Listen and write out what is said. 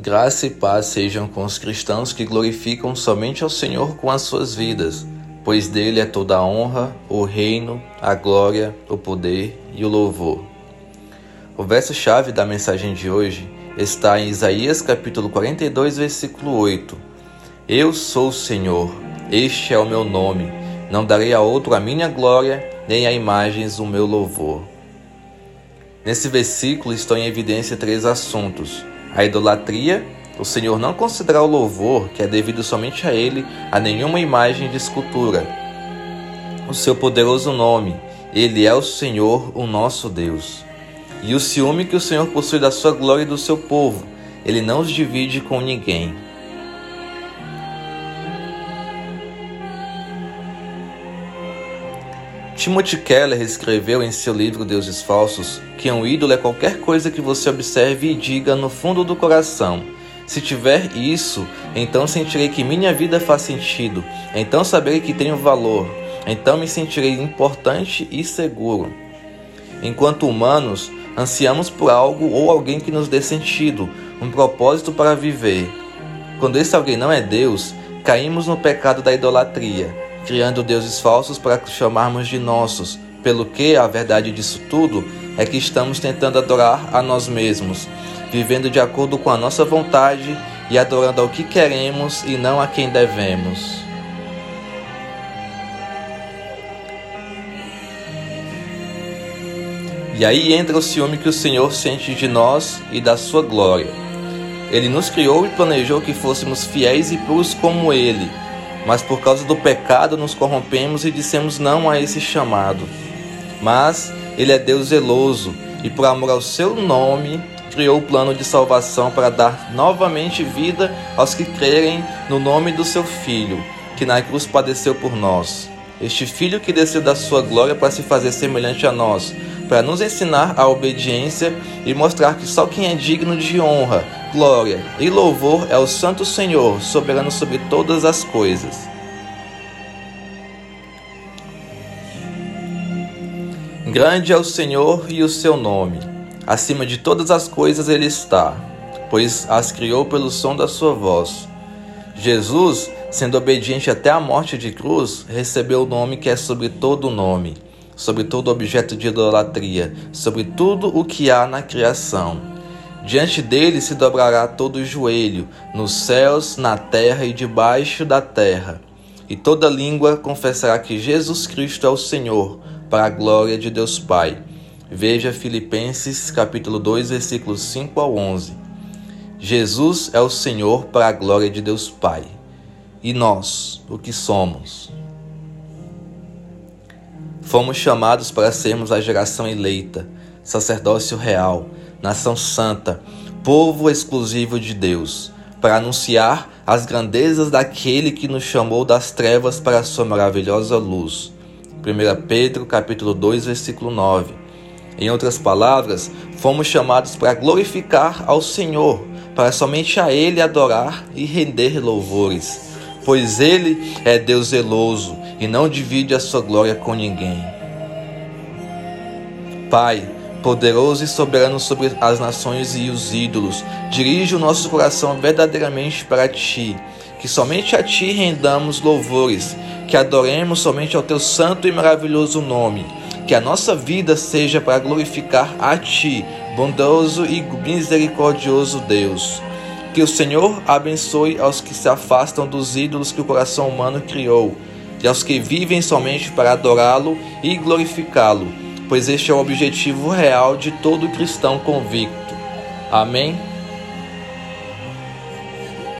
Graça e paz sejam com os cristãos que glorificam somente ao Senhor com as suas vidas, pois dele é toda a honra, o reino, a glória, o poder e o louvor. O verso-chave da mensagem de hoje está em Isaías capítulo 42, versículo 8. Eu sou o Senhor, este é o meu nome, não darei a outro a minha glória, nem a imagens o meu louvor. Nesse versículo estão em evidência três assuntos a idolatria, o Senhor não considera o louvor, que é devido somente a Ele, a nenhuma imagem de escultura. O seu poderoso nome, Ele é o Senhor, o nosso Deus. E o ciúme que o Senhor possui da sua glória e do seu povo, Ele não os divide com ninguém. Timothy Keller escreveu em seu livro Deuses Falsos que um ídolo é qualquer coisa que você observe e diga no fundo do coração: Se tiver isso, então sentirei que minha vida faz sentido, então saberei que tenho valor, então me sentirei importante e seguro. Enquanto humanos, ansiamos por algo ou alguém que nos dê sentido, um propósito para viver. Quando esse alguém não é Deus, caímos no pecado da idolatria criando deuses falsos para chamarmos de nossos, pelo que a verdade disso tudo é que estamos tentando adorar a nós mesmos, vivendo de acordo com a nossa vontade e adorando ao que queremos e não a quem devemos. E aí entra o ciúme que o Senhor sente de nós e da sua glória. Ele nos criou e planejou que fôssemos fiéis e puros como Ele mas por causa do pecado nos corrompemos e dissemos não a esse chamado. Mas Ele é Deus zeloso e, por amor ao seu nome, criou o plano de salvação para dar novamente vida aos que crerem no nome do seu Filho, que na cruz padeceu por nós. Este Filho que desceu da sua glória para se fazer semelhante a nós, para nos ensinar a obediência e mostrar que só quem é digno de honra, glória e louvor é o Santo Senhor, soberano sobre todas as coisas. Grande é o Senhor e o seu nome. Acima de todas as coisas ele está, pois as criou pelo som da sua voz. Jesus, sendo obediente até a morte de cruz, recebeu o nome que é sobre todo o nome sobre todo objeto de idolatria, sobre tudo o que há na criação. Diante dele se dobrará todo o joelho, nos céus, na terra e debaixo da terra. E toda língua confessará que Jesus Cristo é o Senhor, para a glória de Deus Pai. Veja Filipenses capítulo 2, versículos 5 ao 11. Jesus é o Senhor para a glória de Deus Pai. E nós, o que somos? Fomos chamados para sermos a geração eleita, sacerdócio real, nação santa, povo exclusivo de Deus, para anunciar as grandezas daquele que nos chamou das trevas para a sua maravilhosa luz. 1 Pedro capítulo 2, versículo 9. Em outras palavras, fomos chamados para glorificar ao Senhor, para somente a Ele adorar e render louvores, pois Ele é Deus zeloso e não divide a sua glória com ninguém. Pai, poderoso e soberano sobre as nações e os ídolos, dirige o nosso coração verdadeiramente para ti, que somente a ti rendamos louvores, que adoremos somente ao teu santo e maravilhoso nome, que a nossa vida seja para glorificar a ti, bondoso e misericordioso Deus. Que o Senhor abençoe aos que se afastam dos ídolos que o coração humano criou e aos que vivem somente para adorá-lo e glorificá-lo, pois este é o objetivo real de todo cristão convicto. Amém?